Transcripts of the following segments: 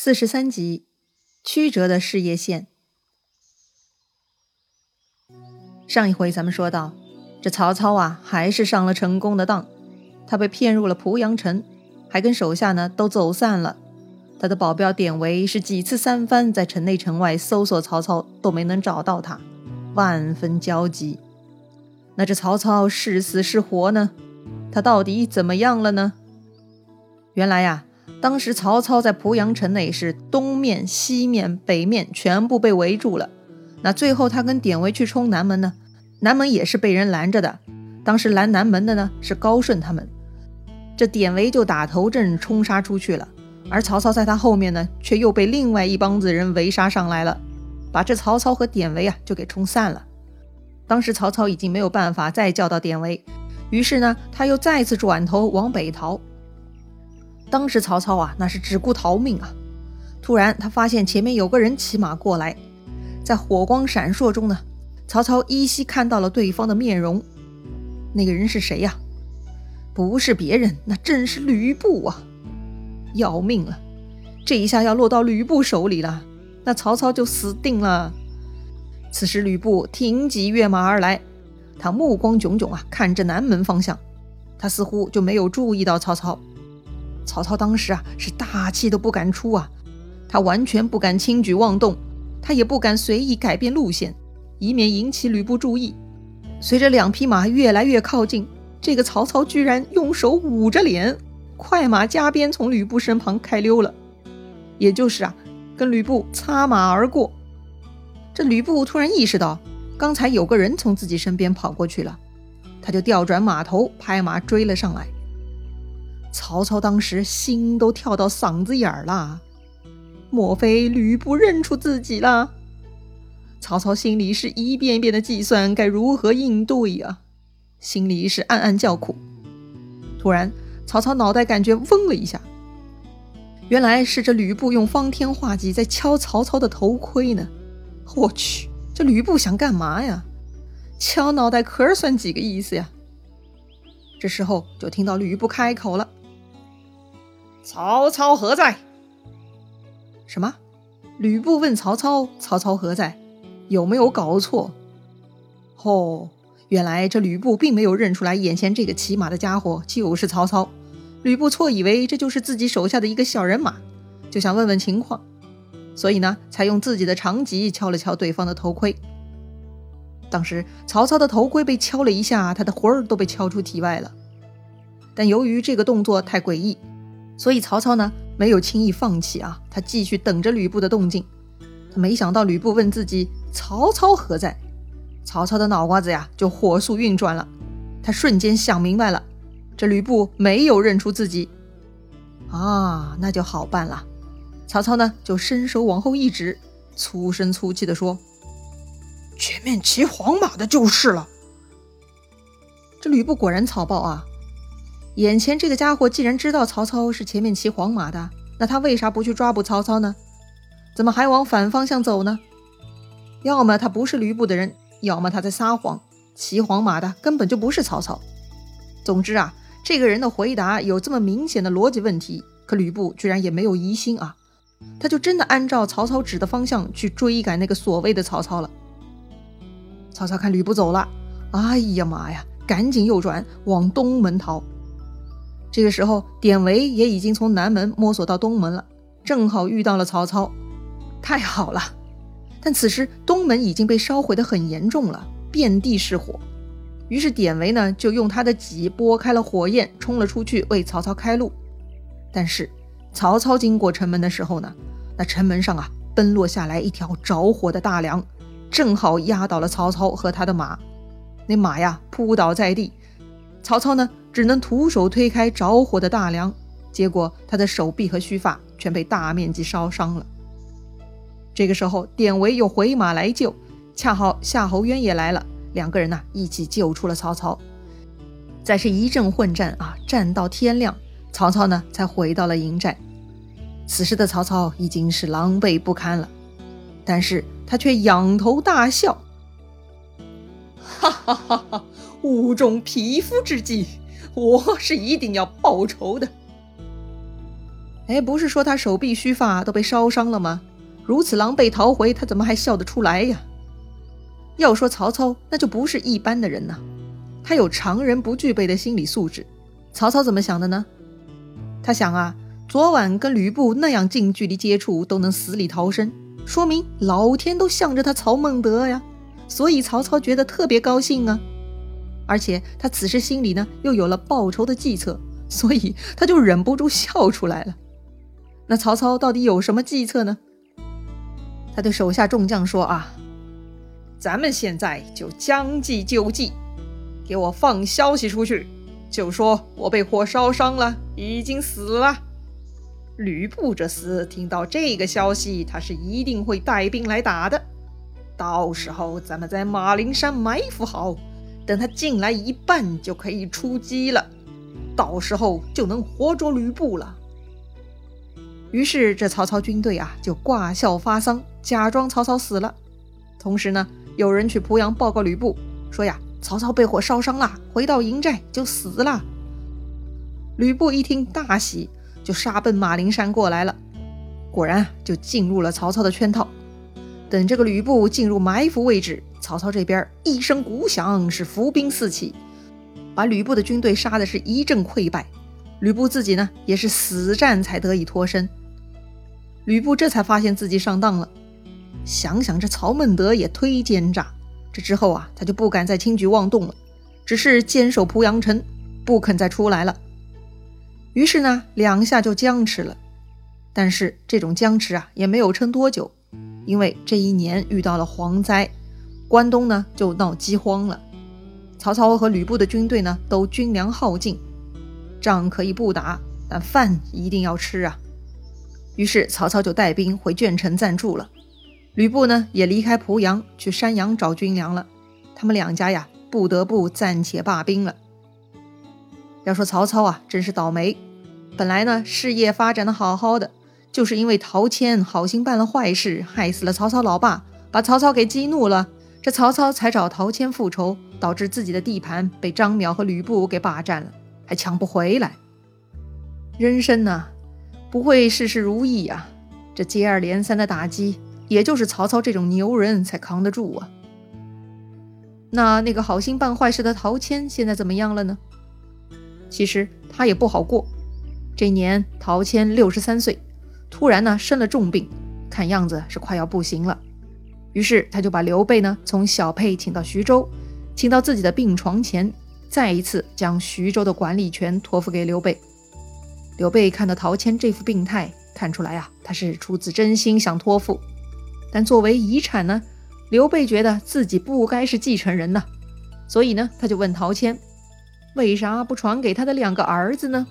四十三集，曲折的事业线。上一回咱们说到，这曹操啊，还是上了成功的当。他被骗入了濮阳城，还跟手下呢都走散了。他的保镖典韦是几次三番在城内城外搜索曹操，都没能找到他，万分焦急。那这曹操是死是活呢？他到底怎么样了呢？原来呀。当时曹操在濮阳城内是东面、西面、北面全部被围住了。那最后他跟典韦去冲南门呢，南门也是被人拦着的。当时拦南门的呢是高顺他们，这典韦就打头阵冲杀出去了。而曹操在他后面呢，却又被另外一帮子人围杀上来了，把这曹操和典韦啊就给冲散了。当时曹操已经没有办法再叫到典韦，于是呢他又再次转头往北逃。当时曹操啊，那是只顾逃命啊！突然他发现前面有个人骑马过来，在火光闪烁中呢，曹操依稀看到了对方的面容。那个人是谁呀？不是别人，那正是吕布啊！要命了，这一下要落到吕布手里了，那曹操就死定了。此时吕布挺戟跃马而来，他目光炯炯啊，看着南门方向，他似乎就没有注意到曹操。曹操当时啊是大气都不敢出啊，他完全不敢轻举妄动，他也不敢随意改变路线，以免引起吕布注意。随着两匹马越来越靠近，这个曹操居然用手捂着脸，快马加鞭从吕布身旁开溜了，也就是啊跟吕布擦马而过。这吕布突然意识到刚才有个人从自己身边跑过去了，他就调转马头，拍马追了上来。曹操当时心都跳到嗓子眼儿了，莫非吕布认出自己了？曹操心里是一遍遍的计算该如何应对呀，心里是暗暗叫苦。突然，曹操脑袋感觉嗡了一下，原来是这吕布用方天画戟在敲曹操的头盔呢。我去，这吕布想干嘛呀？敲脑袋壳算几个意思呀？这时候就听到吕布开口了。曹操何在？什么？吕布问曹操：“曹操何在？有没有搞错？”哦，原来这吕布并没有认出来，眼前这个骑马的家伙就是曹操。吕布错以为这就是自己手下的一个小人马，就想问问情况，所以呢，才用自己的长戟敲了敲对方的头盔。当时曹操的头盔被敲了一下，他的魂儿都被敲出体外了。但由于这个动作太诡异。所以曹操呢没有轻易放弃啊，他继续等着吕布的动静。他没想到吕布问自己曹操何在，曹操的脑瓜子呀就火速运转了，他瞬间想明白了，这吕布没有认出自己啊，那就好办了。曹操呢就伸手往后一指，粗声粗气地说：“前面骑黄马的就是了。”这吕布果然草包啊。眼前这个家伙既然知道曹操是前面骑黄马的，那他为啥不去抓捕曹操呢？怎么还往反方向走呢？要么他不是吕布的人，要么他在撒谎。骑黄马的根本就不是曹操。总之啊，这个人的回答有这么明显的逻辑问题，可吕布居然也没有疑心啊，他就真的按照曹操指的方向去追赶那个所谓的曹操了。曹操看吕布走了，哎呀妈呀，赶紧右转往东门逃。这个时候，典韦也已经从南门摸索到东门了，正好遇到了曹操。太好了！但此时东门已经被烧毁的很严重了，遍地是火。于是典韦呢，就用他的戟拨开了火焰，冲了出去为曹操开路。但是曹操经过城门的时候呢，那城门上啊，奔落下来一条着火的大梁，正好压倒了曹操和他的马。那马呀，扑倒在地。曹操呢？只能徒手推开着火的大梁，结果他的手臂和须发全被大面积烧伤了。这个时候，典韦又回马来救，恰好夏侯渊也来了，两个人呢一起救出了曹操。再是一阵混战啊，战到天亮，曹操呢才回到了营寨。此时的曹操已经是狼狈不堪了，但是他却仰头大笑，哈哈哈哈！物中匹夫之计。我是一定要报仇的。哎，不是说他手臂须发都被烧伤了吗？如此狼狈逃回，他怎么还笑得出来呀？要说曹操，那就不是一般的人呐，他有常人不具备的心理素质。曹操怎么想的呢？他想啊，昨晚跟吕布那样近距离接触都能死里逃生，说明老天都向着他曹孟德呀。所以曹操觉得特别高兴啊，而且他此时心里呢又有了报仇的计策，所以他就忍不住笑出来了。那曹操到底有什么计策呢？他对手下众将说：“啊，咱们现在就将计就计，给我放消息出去，就说我被火烧伤了，已经死了。吕布这厮听到这个消息，他是一定会带兵来打的。到时候咱们在马陵山埋伏好，等他进来一半就可以出击了，到时候就能活捉吕布了。”于是，这曹操军队啊，就挂孝发丧，假装曹操死了。同时呢，有人去濮阳报告吕布，说呀，曹操被火烧伤了，回到营寨就死了。吕布一听大喜，就杀奔马陵山过来了。果然，就进入了曹操的圈套。等这个吕布进入埋伏位置，曹操这边一声鼓响，是伏兵四起，把吕布的军队杀的是一阵溃败。吕布自己呢，也是死战才得以脱身。吕布这才发现自己上当了，想想这曹孟德也忒奸诈，这之后啊，他就不敢再轻举妄动了，只是坚守濮阳城，不肯再出来了。于是呢，两下就僵持了。但是这种僵持啊，也没有撑多久，因为这一年遇到了蝗灾，关东呢就闹饥荒了。曹操和吕布的军队呢，都军粮耗尽，仗可以不打，但饭一定要吃啊。于是曹操就带兵回鄄城暂住了，吕布呢也离开濮阳去山阳找军粮了。他们两家呀不得不暂且罢兵了。要说曹操啊，真是倒霉。本来呢事业发展的好好的，就是因为陶谦好心办了坏事，害死了曹操老爸，把曹操给激怒了，这曹操才找陶谦复仇，导致自己的地盘被张邈和吕布给霸占了，还抢不回来。人生呢？不会事事如意呀，这接二连三的打击，也就是曹操这种牛人才扛得住啊。那那个好心办坏事的陶谦现在怎么样了呢？其实他也不好过。这年陶谦六十三岁，突然呢生了重病，看样子是快要不行了。于是他就把刘备呢从小沛请到徐州，请到自己的病床前，再一次将徐州的管理权托付给刘备。刘备看到陶谦这副病态，看出来啊，他是出自真心想托付。但作为遗产呢，刘备觉得自己不该是继承人呐，所以呢，他就问陶谦，为啥不传给他的两个儿子呢？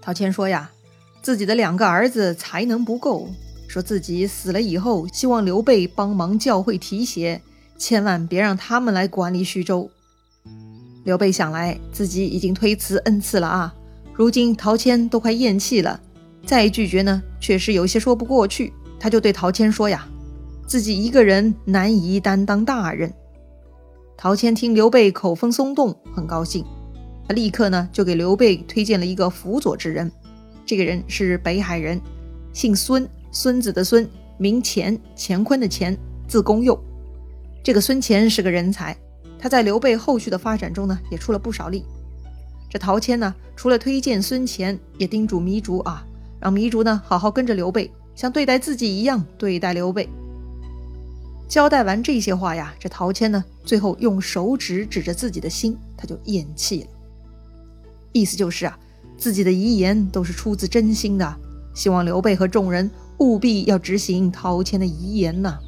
陶谦说呀，自己的两个儿子才能不够，说自己死了以后，希望刘备帮忙教会提携，千万别让他们来管理徐州。刘备想来，自己已经推辞恩赐了啊。如今陶谦都快咽气了，再拒绝呢，确实有些说不过去。他就对陶谦说呀：“自己一个人难以担当大任。”陶谦听刘备口风松动，很高兴，他立刻呢就给刘备推荐了一个辅佐之人。这个人是北海人，姓孙，孙子的孙，名乾，乾坤的乾，字公佑。这个孙乾是个人才，他在刘备后续的发展中呢也出了不少力。这陶谦呢，除了推荐孙乾，也叮嘱糜竺啊，让糜竺呢好好跟着刘备，像对待自己一样对待刘备。交代完这些话呀，这陶谦呢，最后用手指指着自己的心，他就咽气了。意思就是啊，自己的遗言都是出自真心的，希望刘备和众人务必要执行陶谦的遗言呐。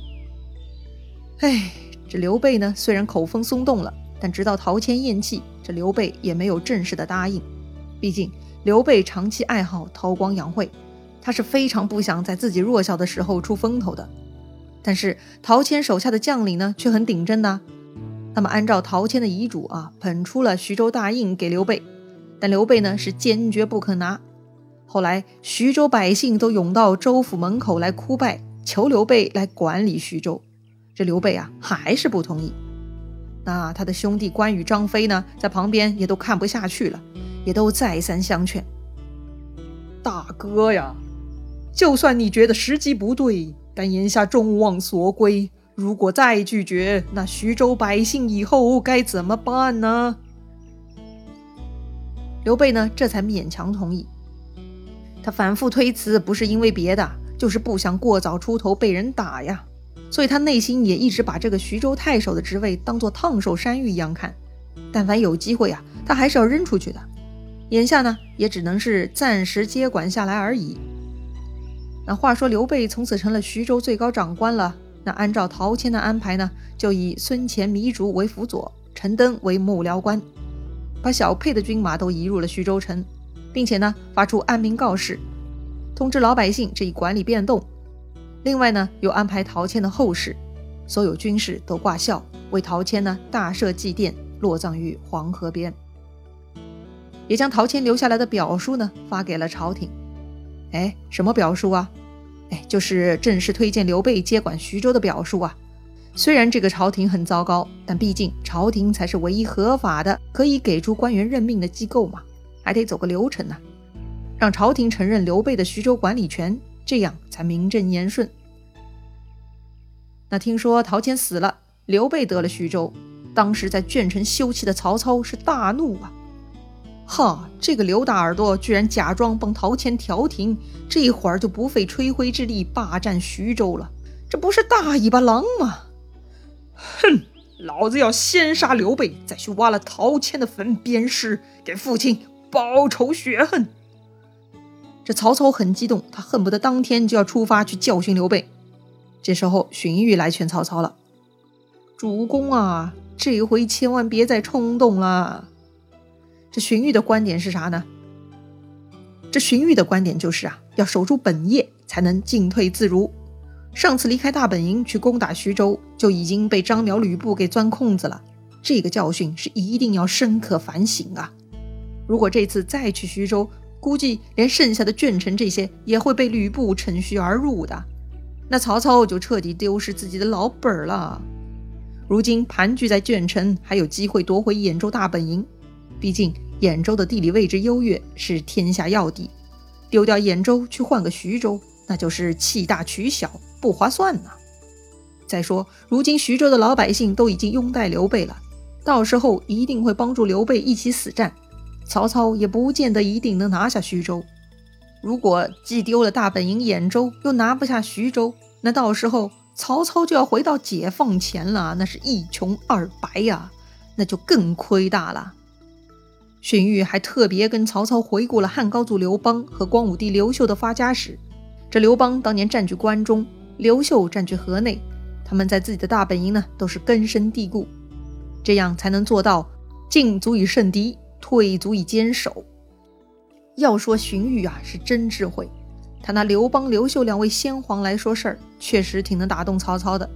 哎，这刘备呢，虽然口风松动了。但直到陶谦咽气，这刘备也没有正式的答应。毕竟刘备长期爱好韬光养晦，他是非常不想在自己弱小的时候出风头的。但是陶谦手下的将领呢，却很顶真的。那么按照陶谦的遗嘱啊，捧出了徐州大印给刘备，但刘备呢是坚决不肯拿。后来徐州百姓都涌到州府门口来哭拜，求刘备来管理徐州。这刘备啊，还是不同意。那他的兄弟关羽、张飞呢，在旁边也都看不下去了，也都再三相劝。大哥呀，就算你觉得时机不对，但眼下众望所归，如果再拒绝，那徐州百姓以后该怎么办呢？”刘备呢，这才勉强同意。他反复推辞，不是因为别的，就是不想过早出头被人打呀。所以他内心也一直把这个徐州太守的职位当做烫手山芋一样看。但凡有机会啊，他还是要扔出去的。眼下呢，也只能是暂时接管下来而已。那话说刘备从此成了徐州最高长官了。那按照陶谦的安排呢，就以孙乾、糜竺为辅佐，陈登为幕僚官。把小沛的军马都移入了徐州城，并且呢发出安民告示，通知老百姓这一管理变动。另外呢又安排陶谦的后事，所有军士都挂孝，为陶谦呢大设祭奠，落葬于黄河边。也将陶谦留下来的表书呢发给了朝廷。哎，什么表书啊？哎，就是正式推荐刘备接管徐州的表述啊。虽然这个朝廷很糟糕，但毕竟朝廷才是唯一合法的可以给出官员任命的机构嘛，还得走个流程呢，让朝廷承认刘备的徐州管理权，这样才名正言顺。那听说陶谦死了，刘备得了徐州，当时在鄄城休憩的曹操是大怒啊！哈，这个刘大耳朵居然假装帮陶谦调停，这一会儿就不费吹灰之力霸占徐州了，这不是大尾巴狼吗？哼！老子要先杀刘备，再去挖了陶谦的坟鞭尸，给父亲报仇雪恨。这曹操很激动，他恨不得当天就要出发去教训刘备。这时候，荀彧来劝曹操了：“主公啊，这回千万别再冲动了。”这荀彧的观点是啥呢？这荀彧的观点就是啊，要守住本业，才能进退自如。上次离开大本营去攻打徐州，就已经被张辽、吕布给钻空子了。这个教训是一定要深刻反省啊！如果这次再去徐州，估计连剩下的鄄城这些也会被吕布趁虚而入的。那曹操就彻底丢失自己的老本了。如今盘踞在鄄城，还有机会夺回兖州大本营。毕竟兖州的地理位置优越，是天下要地。丢掉兖州去换个徐州，那就是弃大取小。不划算呐。再说，如今徐州的老百姓都已经拥戴刘备了，到时候一定会帮助刘备一起死战。曹操也不见得一定能拿下徐州。如果既丢了大本营兖州，又拿不下徐州，那到时候曹操就要回到解放前了，那是一穷二白呀，那就更亏大了。荀彧还特别跟曹操回顾了汉高祖刘邦和光武帝刘秀的发家史。这刘邦当年占据关中。刘秀占据河内，他们在自己的大本营呢，都是根深蒂固，这样才能做到进足以胜敌，退足以坚守。要说荀彧啊，是真智慧，他拿刘邦、刘秀两位先皇来说事儿，确实挺能打动曹操的。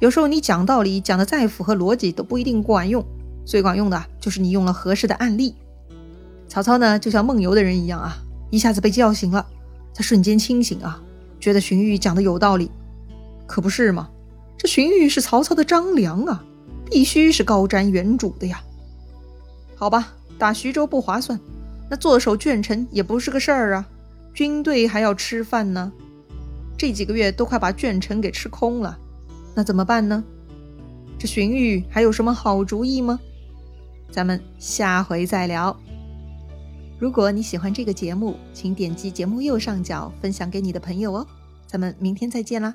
有时候你讲道理讲的再符合逻辑，都不一定管用，最管用的就是你用了合适的案例。曹操呢，就像梦游的人一样啊，一下子被叫醒了，他瞬间清醒啊。觉得荀彧讲的有道理，可不是吗？这荀彧是曹操的张良啊，必须是高瞻远瞩的呀。好吧，打徐州不划算，那坐守鄄城也不是个事儿啊。军队还要吃饭呢，这几个月都快把鄄城给吃空了，那怎么办呢？这荀彧还有什么好主意吗？咱们下回再聊。如果你喜欢这个节目，请点击节目右上角分享给你的朋友哦。咱们明天再见啦！